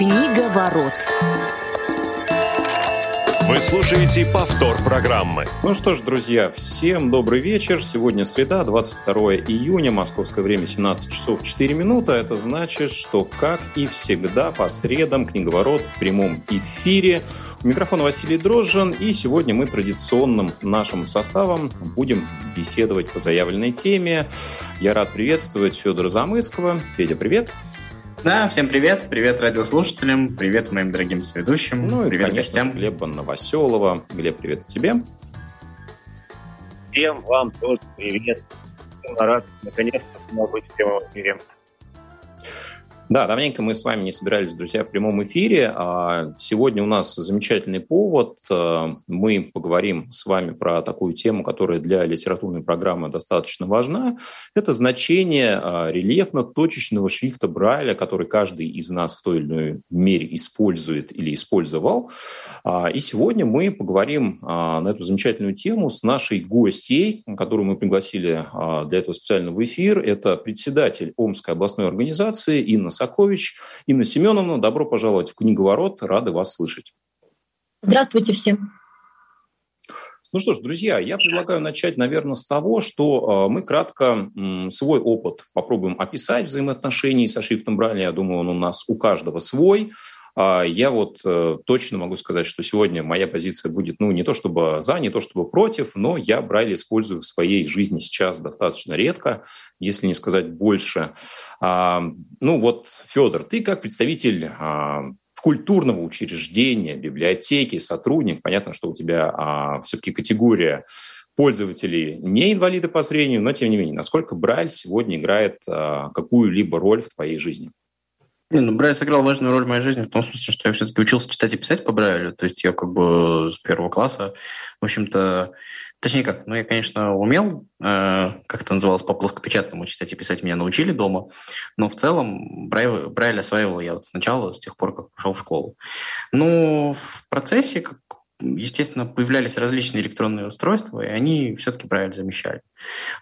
Книга ворот. Вы слушаете повтор программы. Ну что ж, друзья, всем добрый вечер. Сегодня среда, 22 июня, московское время 17 часов 4 минуты. Это значит, что, как и всегда, по средам книговорот в прямом эфире. У микрофона Василий Дрожжин, и сегодня мы традиционным нашим составом будем беседовать по заявленной теме. Я рад приветствовать Федора Замыцкого. Федя, привет. Да, всем привет. Привет радиослушателям, привет моим дорогим соведущим, ну, привет и, конечно, гостям. Глеба Новоселова. Глеб, привет тебе. Всем вам тоже привет. Рад наконец-то снова быть в прямом эфире. Да, давненько мы с вами не собирались, друзья, в прямом эфире. А сегодня у нас замечательный повод. А, мы поговорим с вами про такую тему, которая для литературной программы достаточно важна. Это значение а, рельефно-точечного шрифта Брайля, который каждый из нас в той или иной мере использует или использовал. И сегодня мы поговорим на эту замечательную тему с нашей гостьей, которую мы пригласили для этого специально в эфир. Это председатель Омской областной организации Инна Сакович. Инна Семеновна, добро пожаловать в «Книговорот». Рады вас слышать. Здравствуйте всем. Ну что ж, друзья, я предлагаю начать, наверное, с того, что мы кратко свой опыт попробуем описать взаимоотношений со шрифтом Брайля. Я думаю, он у нас у каждого свой. А я вот э, точно могу сказать, что сегодня моя позиция будет, ну, не то чтобы за, не то чтобы против, но я Брайля использую в своей жизни сейчас достаточно редко, если не сказать больше. А, ну вот, Федор, ты как представитель а, культурного учреждения, библиотеки, сотрудник, понятно, что у тебя все-таки категория пользователей не инвалиды по зрению, но тем не менее, насколько Брайль сегодня играет какую-либо роль в твоей жизни? Не, ну, Брайль сыграл важную роль в моей жизни в том смысле, что я все-таки учился читать и писать по Брайлю. То есть я как бы с первого класса, в общем-то, точнее как, ну я, конечно, умел, э, как это называлось, по плоскопечатному читать и писать меня научили дома, но в целом Брайль, Брайль осваивал я вот сначала, с тех пор, как пошел в школу. Ну, в процессе, как естественно, появлялись различные электронные устройства, и они все-таки правильно замещали.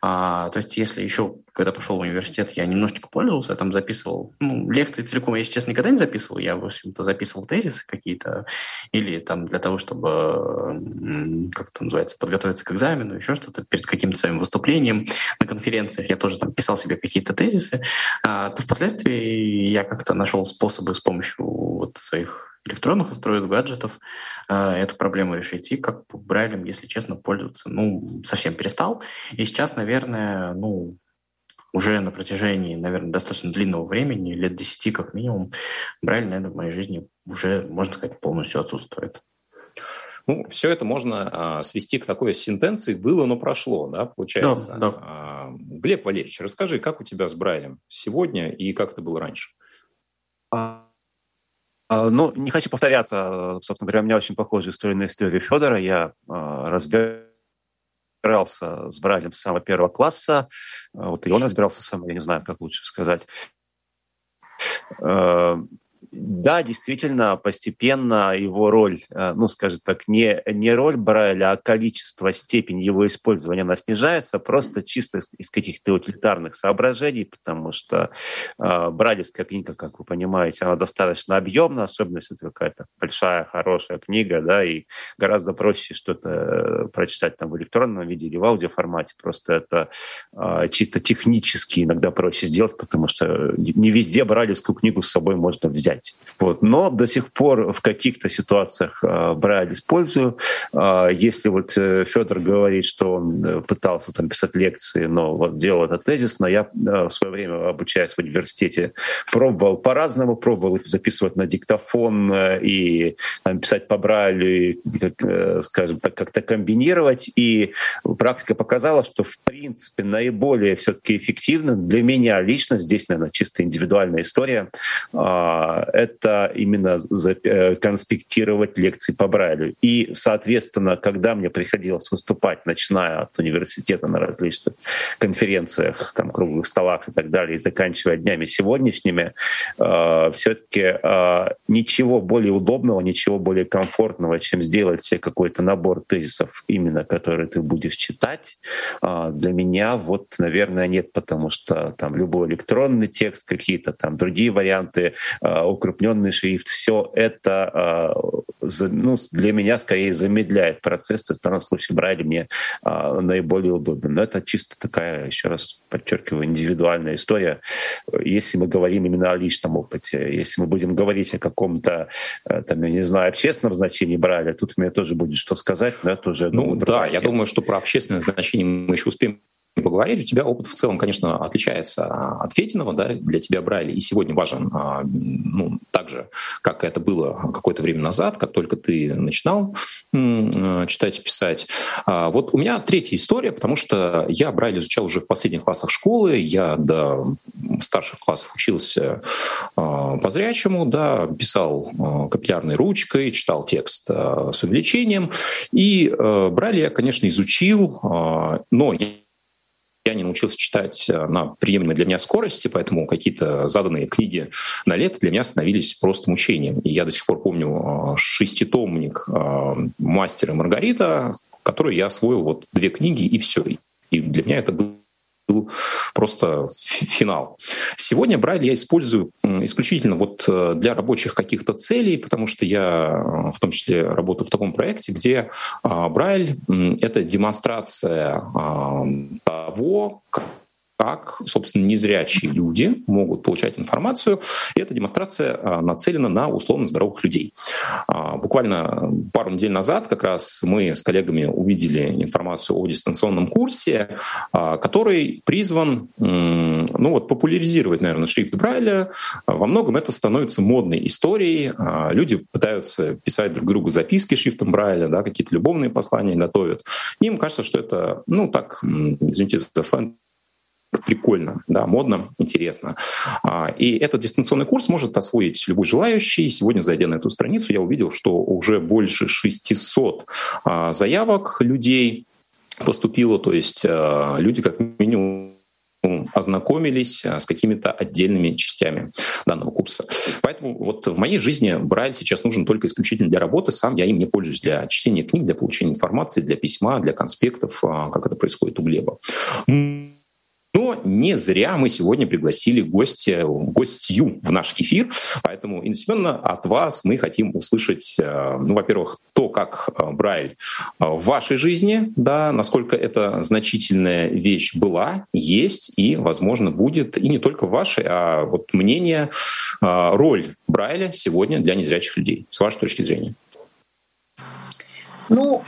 А, то есть, если еще, когда пошел в университет, я немножечко пользовался, я там записывал, ну, лекции целиком я, честно, никогда не записывал, я, в общем-то, записывал тезисы какие-то, или там для того, чтобы, как это называется, подготовиться к экзамену, еще что-то, перед каким-то своим выступлением на конференциях я тоже там писал себе какие-то тезисы, а, то впоследствии я как-то нашел способы с помощью вот своих электронных устройств, гаджетов э, эту проблему решить. И как Брайлем, если честно, пользоваться, ну, совсем перестал. И сейчас, наверное, ну, уже на протяжении, наверное, достаточно длинного времени, лет десяти как минимум, Брайль, наверное, в моей жизни уже, можно сказать, полностью отсутствует. Ну, все это можно а, свести к такой сентенции «было, но прошло», да, получается? Да, да. А, Глеб Валерьевич, расскажи, как у тебя с Брайлем сегодня и как это было раньше? А, а, ну, не хочу повторяться. Собственно говоря, у меня очень похожая история на историю Федора. Я а, разбирался с Брайлем с самого первого класса. А, вот и он разбирался сам, я не знаю, как лучше сказать. Да, действительно, постепенно его роль, э, ну, скажем так, не, не роль Брайля, а количество, степень его использования, она снижается просто чисто из, из каких-то утилитарных соображений, потому что э, Брайлевская книга, как вы понимаете, она достаточно объемна, особенно если это какая-то большая, хорошая книга, да, и гораздо проще что-то э, прочитать там в электронном виде или в аудиоформате. Просто это э, чисто технически иногда проще сделать, потому что не везде Брайлевскую книгу с собой можно взять взять. Вот. Но до сих пор в каких-то ситуациях э, Брайль использую. Э, если вот э, Федор говорит, что он э, пытался там писать лекции, но вот делал это тезисно, я э, в свое время, обучаясь в университете, пробовал по-разному, пробовал записывать на диктофон и там, писать по Брайлю, и, скажем так, как-то комбинировать. И практика показала, что в принципе наиболее все-таки эффективно для меня лично, здесь, наверное, чисто индивидуальная история, а, это именно э, конспектировать лекции по Брайлю. И, соответственно, когда мне приходилось выступать, начиная от университета на различных конференциях, там, круглых столах и так далее, и заканчивая днями сегодняшними, э, все-таки э, ничего более удобного, ничего более комфортного, чем сделать себе какой-то набор тезисов, именно который ты будешь читать, э, для меня вот, наверное, нет, потому что там любой электронный текст, какие-то там другие варианты э, укрупненный шрифт, все это ну, для меня скорее замедляет процесс. То есть в данном случае Брайль мне наиболее удобен. Но это чисто такая, еще раз подчеркиваю, индивидуальная история. Если мы говорим именно о личном опыте, если мы будем говорить о каком-то, там, я не знаю, общественном значении Брайля, тут у меня тоже будет что сказать, но это уже... Ну да, я думаю, что про общественное значение мы еще успеем поговорить. У тебя опыт в целом, конечно, отличается от Фетиного, да, для тебя Брайли и сегодня важен, а, ну, так же, как это было какое-то время назад, как только ты начинал а, читать и писать. А, вот у меня третья история, потому что я Брайли изучал уже в последних классах школы, я до старших классов учился по зрячему, да, писал капиллярной ручкой, читал текст с увеличением, и Брайли я, конечно, изучил, но я я не научился читать э, на приемлемой для меня скорости, поэтому какие-то заданные книги на лето для меня становились просто мучением. И я до сих пор помню э, шеститомник э, «Мастер и Маргарита», который я освоил вот две книги, и все. И для меня это было был просто финал. Сегодня Брайль я использую исключительно вот э, для рабочих каких-то целей, потому что я э, в том числе работаю в таком проекте, где а, Брайль — это демонстрация а, того, как, собственно, незрячие люди могут получать информацию. И эта демонстрация а, нацелена на условно здоровых людей. А, буквально пару недель назад как раз мы с коллегами увидели информацию о дистанционном курсе, а, который призван ну вот, популяризировать, наверное, шрифт Брайля. Во многом это становится модной историей. Люди пытаются писать друг другу записки шрифтом Брайля, да, какие-то любовные послания готовят. Им кажется, что это, ну так, извините за сленг, прикольно, да, модно, интересно. А, и этот дистанционный курс может освоить любой желающий. Сегодня, зайдя на эту страницу, я увидел, что уже больше 600 а, заявок людей поступило, то есть а, люди как минимум ознакомились с какими-то отдельными частями данного курса. Поэтому вот в моей жизни Брайль сейчас нужен только исключительно для работы. Сам я им не пользуюсь для чтения книг, для получения информации, для письма, для конспектов, как это происходит у Глеба. Но не зря мы сегодня пригласили гостя, гостью в наш эфир. Поэтому, Инна Семеновна, от вас мы хотим услышать, э, ну, во-первых, то, как э, Брайль э, в вашей жизни, да, насколько это значительная вещь была, есть и, возможно, будет, и не только в вашей, а вот мнение, роль Брайля сегодня для незрячих людей, с вашей точки зрения. Ну,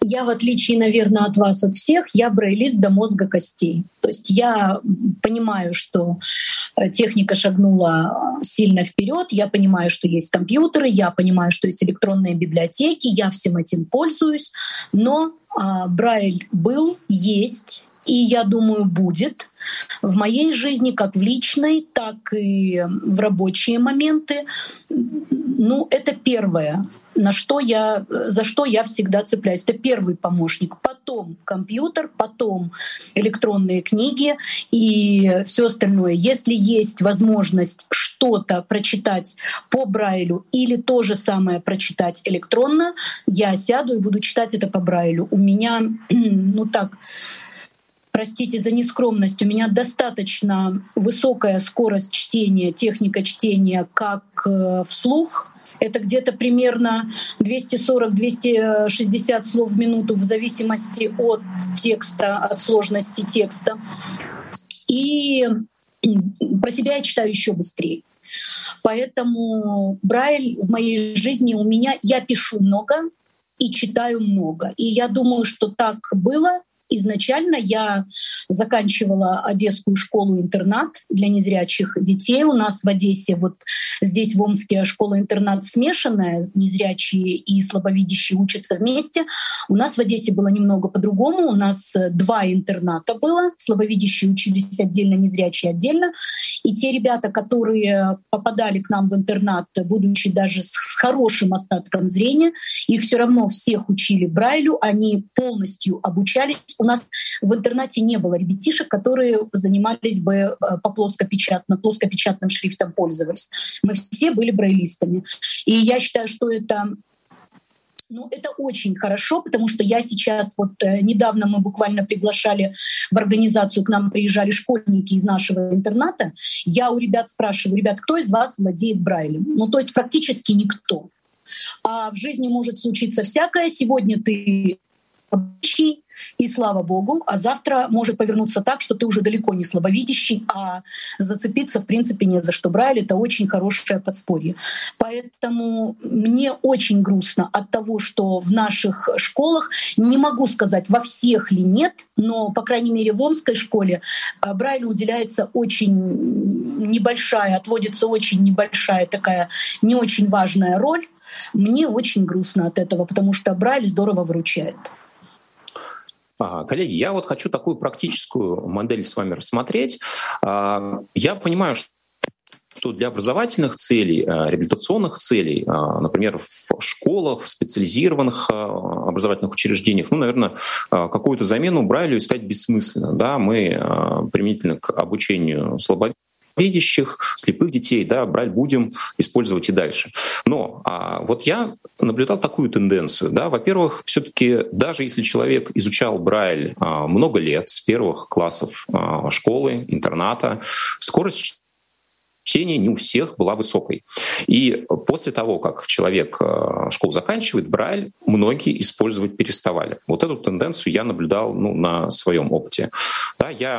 я, в отличие, наверное, от вас, от всех, я брайлист до мозга костей. То есть я понимаю, что э, техника шагнула сильно вперед, я понимаю, что есть компьютеры, я понимаю, что есть электронные библиотеки, я всем этим пользуюсь, но а, Брайль был, есть, и я думаю, будет в моей жизни, как в личной, так и в рабочие моменты. Ну, это первое на что я, за что я всегда цепляюсь. Это первый помощник, потом компьютер, потом электронные книги и все остальное. Если есть возможность что-то прочитать по Брайлю или то же самое прочитать электронно, я сяду и буду читать это по Брайлю. У меня, ну так, простите за нескромность, у меня достаточно высокая скорость чтения, техника чтения как э, вслух, это где-то примерно 240-260 слов в минуту в зависимости от текста, от сложности текста. И про себя я читаю еще быстрее. Поэтому Брайль в моей жизни у меня, я пишу много и читаю много. И я думаю, что так было Изначально я заканчивала Одесскую школу-интернат для незрячих детей. У нас в Одессе, вот здесь в Омске школа-интернат смешанная, незрячие и слабовидящие учатся вместе. У нас в Одессе было немного по-другому. У нас два интерната было. Слабовидящие учились отдельно, незрячие отдельно. И те ребята, которые попадали к нам в интернат, будучи даже с хорошим остатком зрения, их все равно всех учили Брайлю, они полностью обучались у нас в интернате не было ребятишек, которые занимались бы э, по плоскопечатным, плоскопечатным шрифтом пользовались. Мы все были брайлистами. И я считаю, что это Ну, это очень хорошо, потому что я сейчас, вот э, недавно мы буквально приглашали в организацию, к нам приезжали школьники из нашего интерната. Я у ребят спрашиваю, ребят, кто из вас владеет Брайлем? Ну, то есть практически никто. А в жизни может случиться всякое. Сегодня ты и слава богу, а завтра может повернуться так, что ты уже далеко не слабовидящий, а зацепиться в принципе не за что. Брайль — это очень хорошее подспорье. Поэтому мне очень грустно от того, что в наших школах, не могу сказать, во всех ли нет, но, по крайней мере, в Омской школе а, Брайлю уделяется очень небольшая, отводится очень небольшая такая не очень важная роль. Мне очень грустно от этого, потому что Брайль здорово выручает. Коллеги, я вот хочу такую практическую модель с вами рассмотреть. А, я понимаю, что для образовательных целей, а, реабилитационных целей, а, например, в школах, в специализированных образовательных учреждениях, ну, наверное, какую-то замену Брайлю искать бессмысленно. Да? Мы применительно к обучению слабовидящих видящих, слепых детей, да, брать будем использовать и дальше. Но а, вот я наблюдал такую тенденцию. Да, во-первых, все-таки даже если человек изучал Брайль а, много лет, с первых классов а, школы, интерната, скорость чтения не у всех была высокой. И после того, как человек э, школу заканчивает, Брайль многие использовать переставали. Вот эту тенденцию я наблюдал ну, на своем опыте. Да, я,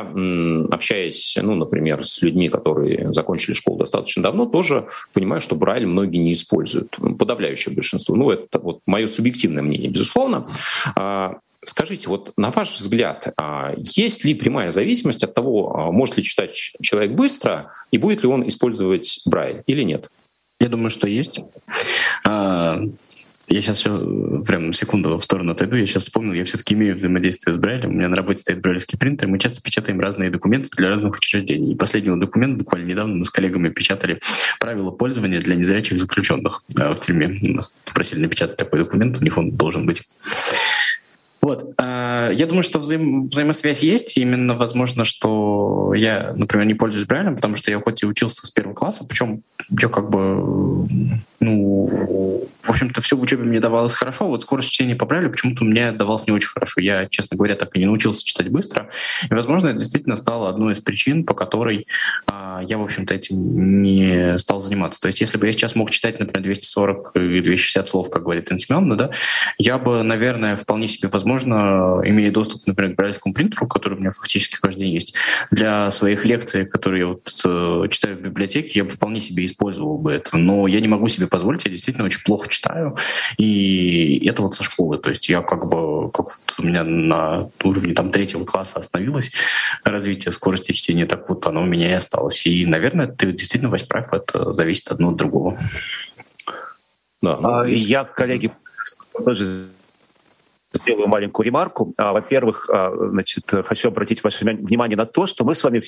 общаясь, ну, например, с людьми, которые закончили школу достаточно давно, тоже понимаю, что Брайль многие не используют. Подавляющее большинство. Ну, это вот мое субъективное мнение, безусловно. Скажите, вот на ваш взгляд, а, есть ли прямая зависимость от того, а, может ли читать человек быстро и будет ли он использовать Брайль или нет? Я думаю, что есть. А, я сейчас все прям секунду в сторону отойду. Я сейчас вспомнил, я все-таки имею взаимодействие с Брайлем. У меня на работе стоит брайлевский принтер, мы часто печатаем разные документы для разных учреждений. И последний документ буквально недавно мы с коллегами печатали правила пользования для незрячих заключенных в тюрьме. Нас попросили напечатать такой документ, у них он должен быть. Вот. А, я думаю, что взаим, взаимосвязь есть. Именно возможно, что я, например, не пользуюсь Брайлем, потому что я хоть и учился с первого класса, причем я как бы, ну, в общем-то, все в учебе мне давалось хорошо. Вот скорость чтения по Брайлю почему-то мне давалось не очень хорошо. Я, честно говоря, так и не научился читать быстро. И, возможно, это действительно стало одной из причин, по которой а, я, в общем-то, этим не стал заниматься. То есть, если бы я сейчас мог читать, например, 240 и 260 слов, как говорит Интименна, да, я бы, наверное, вполне себе возможно, имея доступ, например, к брайлевскому принтеру, который у меня фактически каждый день есть, для своих лекций, которые я вот, э, читаю в библиотеке, я бы вполне себе использовал бы это. Но я не могу себе позволить, я действительно очень плохо читаю. И это вот со школы. То есть я как бы, как вот у меня на уровне там третьего класса остановилось развитие скорости чтения, так вот оно у меня и осталось. И, наверное, ты действительно, Вась, прав, это зависит одно от другого. Да, ну, а, я, коллеги, тоже сделаю маленькую ремарку. А, во-первых, а, значит, хочу обратить ваше внимание на то, что мы с вами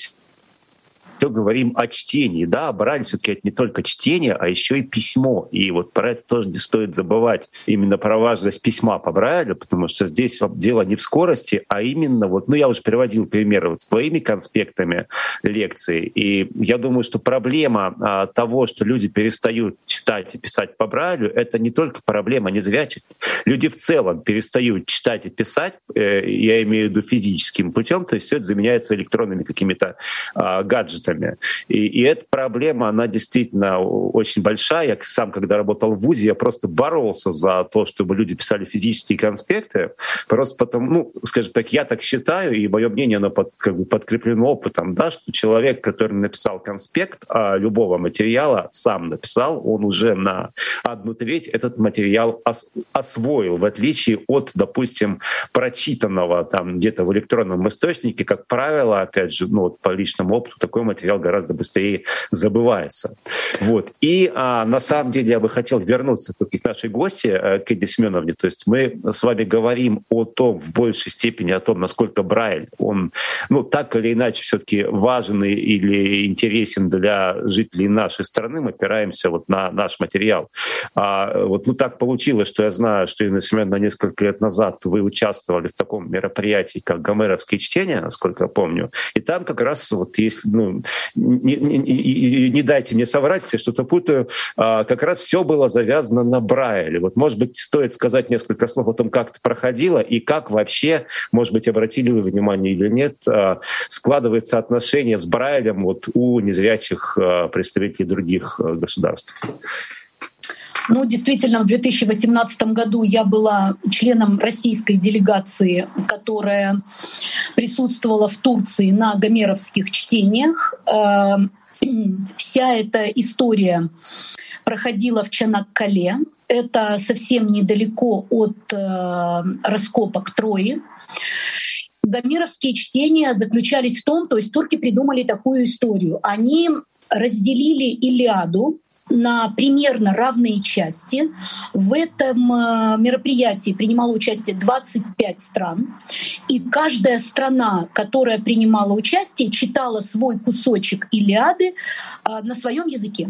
все говорим о чтении. Да, Брайль все-таки это не только чтение, а еще и письмо. И вот про это тоже не стоит забывать. Именно про важность письма по Брайлю, потому что здесь дело не в скорости, а именно вот, ну я уже приводил примеры вот своими конспектами лекции. И я думаю, что проблема а, того, что люди перестают читать и писать по Брайлю, это не только проблема незрячих. Люди в целом перестают читать и писать, э, я имею в виду физическим путем, то есть все это заменяется электронными какими-то а, гаджетами гаджетами. И, и эта проблема, она действительно очень большая. Я сам, когда работал в ВУЗе, я просто боролся за то, чтобы люди писали физические конспекты. Просто потому, ну, скажем так, я так считаю, и мое мнение, оно под, как бы подкреплено опытом, да, что человек, который написал конспект а, любого материала, сам написал, он уже на одну треть этот материал ос, освоил, в отличие от, допустим, прочитанного там где-то в электронном источнике, как правило, опять же, ну, вот по личному опыту, такой материал материал гораздо быстрее забывается. Вот. И а, на самом деле я бы хотел вернуться к нашей гости, э, к Эдди Семеновне. То есть мы с вами говорим о том, в большей степени о том, насколько Брайль, он ну, так или иначе все-таки важен или интересен для жителей нашей страны. Мы опираемся вот на наш материал. А, вот ну, так получилось, что я знаю, что, Инна Семеновна, несколько лет назад вы участвовали в таком мероприятии, как гомеровские чтения, насколько я помню. И там как раз вот есть ну, не, не, не дайте мне соврать, если что-то путаю, а, как раз все было завязано на Брайле. Вот, может быть, стоит сказать несколько слов о том, как это проходило и как вообще, может быть, обратили вы внимание или нет, а, складывается отношение с Брайлем вот у незрячих а, представителей других государств. Ну, действительно, в 2018 году я была членом российской делегации, которая присутствовала в Турции на гомеровских чтениях. Эм, вся эта история проходила в Чанаккале. Это совсем недалеко от э, раскопок Трои. Гомеровские чтения заключались в том, то есть турки придумали такую историю. Они разделили Илиаду на примерно равные части. В этом э, мероприятии принимало участие 25 стран. И каждая страна, которая принимала участие, читала свой кусочек Илиады э, на своем языке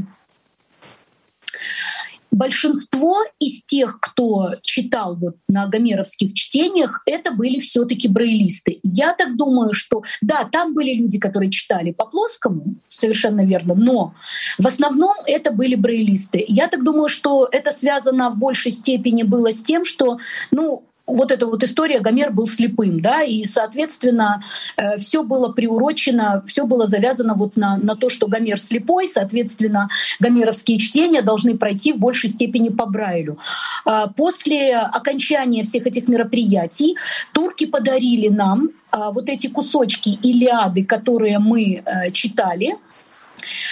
большинство из тех, кто читал вот на гомеровских чтениях, это были все таки брейлисты. Я так думаю, что да, там были люди, которые читали по плоскому, совершенно верно, но в основном это были брейлисты. Я так думаю, что это связано в большей степени было с тем, что ну, вот эта вот история, Гомер был слепым, да, и, соответственно, э, все было приурочено, все было завязано вот на, на то, что Гомер слепой, соответственно, гомеровские чтения должны пройти в большей степени по Брайлю. А после окончания всех этих мероприятий турки подарили нам а, вот эти кусочки Илиады, которые мы э, читали,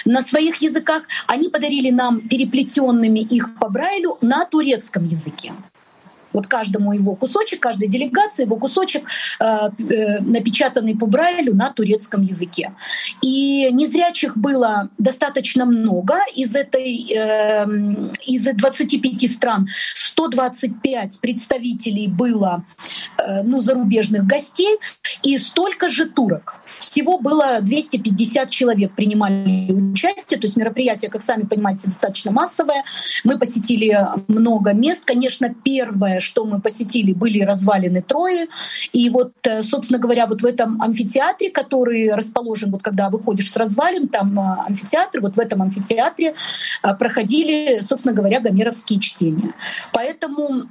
на своих языках, они подарили нам переплетенными их по Брайлю на турецком языке. Вот каждому его кусочек, каждой делегации его кусочек э, э, напечатанный по Брайлю на турецком языке. И незрячих было достаточно много. Из этой э, из 25 стран 125 представителей было ну, зарубежных гостей и столько же турок. Всего было 250 человек принимали участие, то есть мероприятие, как сами понимаете, достаточно массовое. Мы посетили много мест. Конечно, первое, что мы посетили, были развалины Трои. И вот, э, собственно говоря, вот в этом амфитеатре, который расположен, вот когда выходишь с развалин, там э, амфитеатр, вот в этом амфитеатре э, проходили, собственно говоря, гомеровские чтения. Поэтому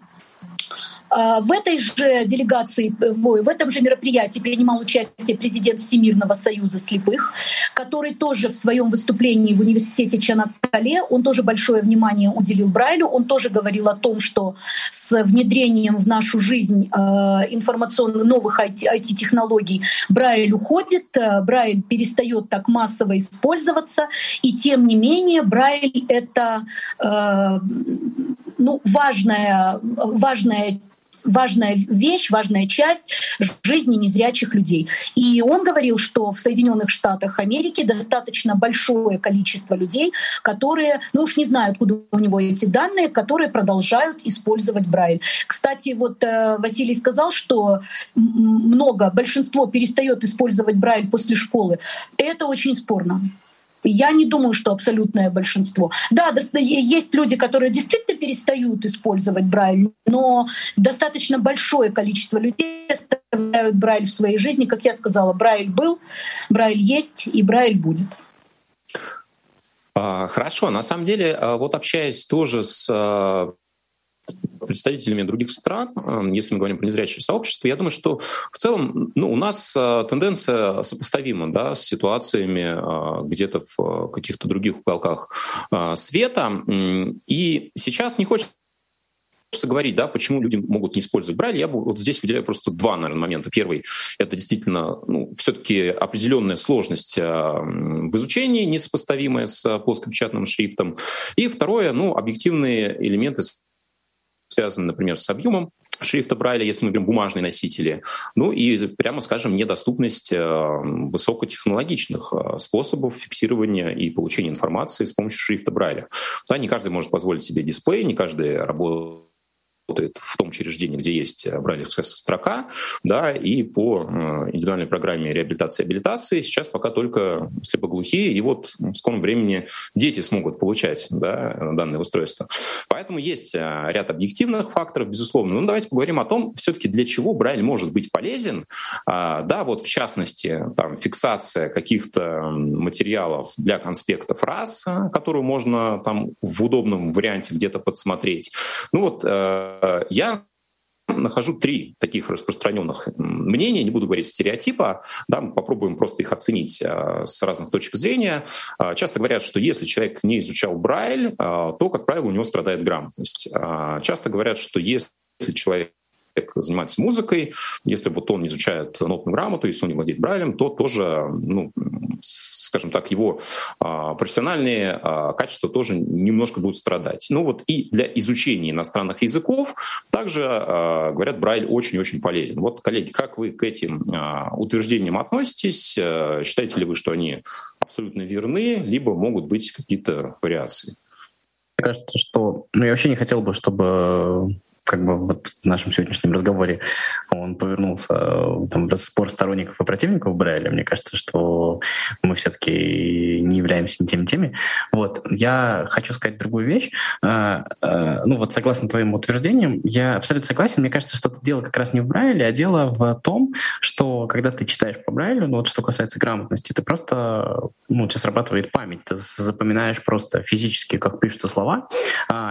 в этой же делегации, в этом же мероприятии принимал участие президент Всемирного союза слепых, который тоже в своем выступлении в университете Чанакале, он тоже большое внимание уделил Брайлю, он тоже говорил о том, что с внедрением в нашу жизнь а, информационных новых IT-технологий Брайль уходит, а, Брайль перестает так массово использоваться, и тем не менее Брайль — это ну, важная, важная важная вещь, важная часть жизни незрячих людей. И он говорил, что в Соединенных Штатах Америки достаточно большое количество людей, которые, ну уж не знаю, откуда у него эти данные, которые продолжают использовать Брайль. Кстати, вот э, Василий сказал, что много, большинство перестает использовать Брайль после школы. Это очень спорно. Я не думаю, что абсолютное большинство. Да, есть люди, которые действительно перестают использовать Брайль, но достаточно большое количество людей оставляют Брайль в своей жизни. Как я сказала, Брайль был, Брайль есть и Брайль будет. А, хорошо, на самом деле, а, вот общаясь тоже с а, представителями других стран, эм, если мы говорим про незрячее сообщество, я думаю, что в целом ну, у нас э, тенденция сопоставима да, с ситуациями э, где-то в э, каких-то других уголках света. И сейчас не хочется говорить, да, почему люди могут не использовать Брайль, я бы вот здесь выделяю просто два, наверное, момента. Первый — это действительно ну, все-таки определенная сложность в изучении, несопоставимая с плоскопечатным шрифтом. И второе, ну, объективные элементы, связаны, например, с объемом шрифта Брайля, если мы берем бумажные носители. Ну и, прямо скажем, недоступность э, высокотехнологичных э, способов фиксирования и получения информации с помощью шрифта Брайля. Да, не каждый может позволить себе дисплей, не каждый работает работает в том учреждении, где есть брайлевская строка, да, и по индивидуальной программе реабилитации и абилитации сейчас пока только слепоглухие, и вот в скором времени дети смогут получать да, данное устройство. Поэтому есть ряд объективных факторов, безусловно. Но давайте поговорим о том, все-таки для чего Брайль может быть полезен. Да, вот в частности, там, фиксация каких-то материалов для конспектов раз, которую можно там в удобном варианте где-то подсмотреть. Ну вот э, я нахожу три таких распространенных мнения, не буду говорить стереотипа, да, мы попробуем просто их оценить а, с разных точек зрения. А, часто говорят, что если человек не изучал Брайль, а, то, как правило, у него страдает грамотность. Часто говорят, что если человек занимается музыкой, если вот он изучает нотную грамоту, если он не владеет Брайлем, то тоже ну, скажем так, его а, профессиональные а, качества тоже немножко будут страдать. Ну вот и для изучения иностранных языков также, а, говорят, Брайль очень-очень полезен. Вот, коллеги, как вы к этим утверждениям относитесь? Считаете ли вы, что они абсолютно верны, либо могут быть какие-то вариации? Мне кажется, что ну, я вообще не хотел бы, чтобы как бы вот в нашем сегодняшнем разговоре он повернулся э, там, в спор сторонников и противников Брайля. Мне кажется, что мы все-таки не являемся ни теми. Вот. Я хочу сказать другую вещь. Э, э, ну вот согласно твоим утверждениям, я абсолютно согласен. Мне кажется, что дело как раз не в Брайле, а дело в том, что когда ты читаешь по Брайлю, ну вот что касается грамотности, ты просто, ну, у тебя срабатывает память, ты запоминаешь просто физически, как пишутся слова,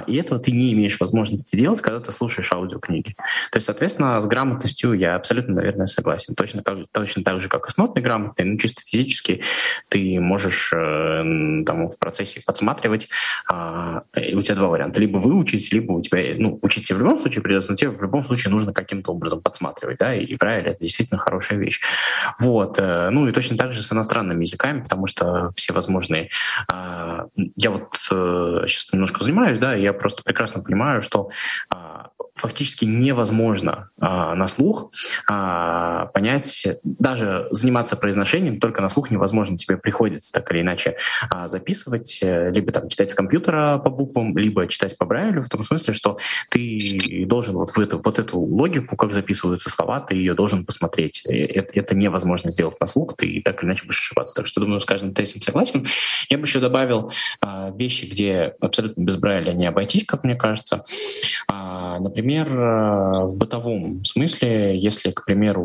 и этого ты не имеешь возможности делать, когда ты слушаешь слушаешь аудиокниги. То есть, соответственно, с грамотностью я абсолютно, наверное, согласен. Точно так, точно так же, как и с нотной грамотой, ну, чисто физически ты можешь э, там, в процессе подсматривать. Э, у тебя два варианта. Либо выучить, либо у тебя, ну, учить тебе в любом случае придется, но тебе в любом случае нужно каким-то образом подсматривать, да, и правильно, это действительно хорошая вещь. Вот. Э, ну, и точно так же с иностранными языками, потому что все возможные... Э, я вот э, сейчас немножко занимаюсь, да, и я просто прекрасно понимаю, что э, фактически невозможно а, на слух а, понять, даже заниматься произношением только на слух невозможно. Тебе приходится так или иначе а, записывать, э, либо там читать с компьютера по буквам, либо читать по Брайлю, в том смысле, что ты должен вот, в эту, вот эту логику, как записываются слова, ты ее должен посмотреть. Это, это невозможно сделать на слух, ты так или иначе будешь ошибаться. Так что, думаю, с каждым тестом согласен. Я бы еще добавил а, вещи, где абсолютно без Брайля не обойтись, как мне кажется. А, например, э, в бытовом смысле, если, к примеру,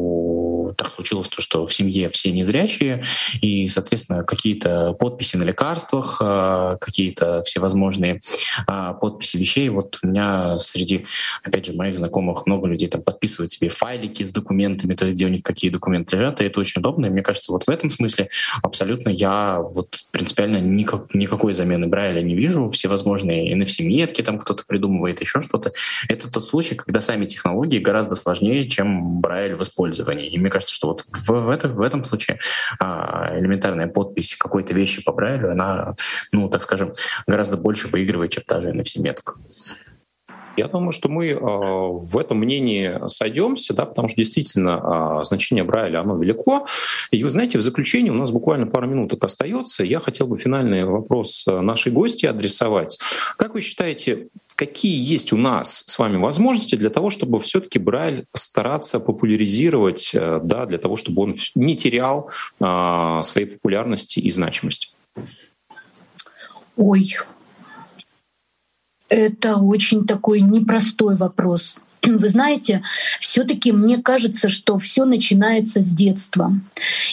так случилось, то, что в семье все незрячие, и, соответственно, какие-то подписи на лекарствах, э, какие-то всевозможные а, подписи вещей. Вот у меня среди, опять же, моих знакомых много людей там подписывают себе файлики с документами, то есть где у них какие документы лежат, и это очень удобно. И мне кажется, вот в этом смысле абсолютно я вот принципиально никак, никакой замены Брайля не вижу. Всевозможные NFC-метки там кто-то придумывает, еще что-то. Это тот случай, когда сами технологии гораздо сложнее, чем Брайль в использовании. И мне кажется, что вот в, в, это, в этом случае а, элементарная подпись какой-то вещи по Брайлю, она, ну, так скажем, гораздо больше выигрывает, чем даже NFC-метка. Я думаю, что мы э, в этом мнении сойдемся, да, потому что действительно э, значение Брайля, оно велико. И вы знаете, в заключение у нас буквально пару минуток остается. Я хотел бы финальный вопрос э, нашей гости адресовать. Как вы считаете, какие есть у нас с вами возможности для того, чтобы все-таки Брайль стараться популяризировать, да, для того, чтобы он не терял своей популярности и значимости? Ой, это очень такой непростой вопрос. Вы знаете, все-таки мне кажется, что все начинается с детства.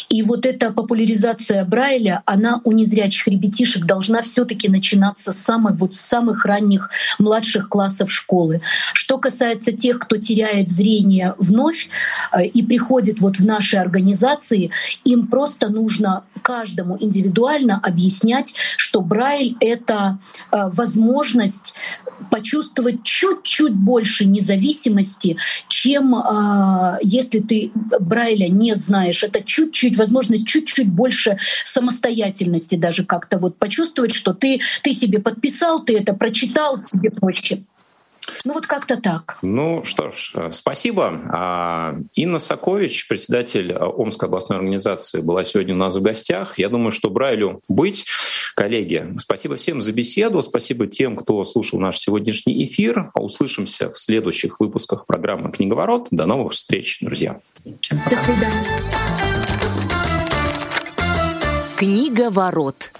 И вот эта популяризация Брайля, она у незрячих ребятишек должна все-таки начинаться с самых, вот, с самых ранних младших классов школы. Что касается тех, кто теряет зрение вновь э, и приходит вот в наши организации, им просто нужно каждому индивидуально объяснять, что Брайль — это э, возможность почувствовать чуть-чуть больше независимости, чем э, если ты Брайля не знаешь. Это чуть-чуть, возможность чуть-чуть больше самостоятельности даже как-то вот почувствовать, что ты, ты себе подписал, ты это прочитал, тебе проще. Ну вот как-то так. Ну что ж, э, спасибо. А, Инна Сокович, председатель э, Омской областной организации, была сегодня у нас в гостях. Я думаю, что Брайлю быть. Коллеги, спасибо всем за беседу, спасибо тем, кто слушал наш сегодняшний эфир. Услышимся в следующих выпусках программы «Книговорот». До новых встреч, друзья. До свидания. Книговорот.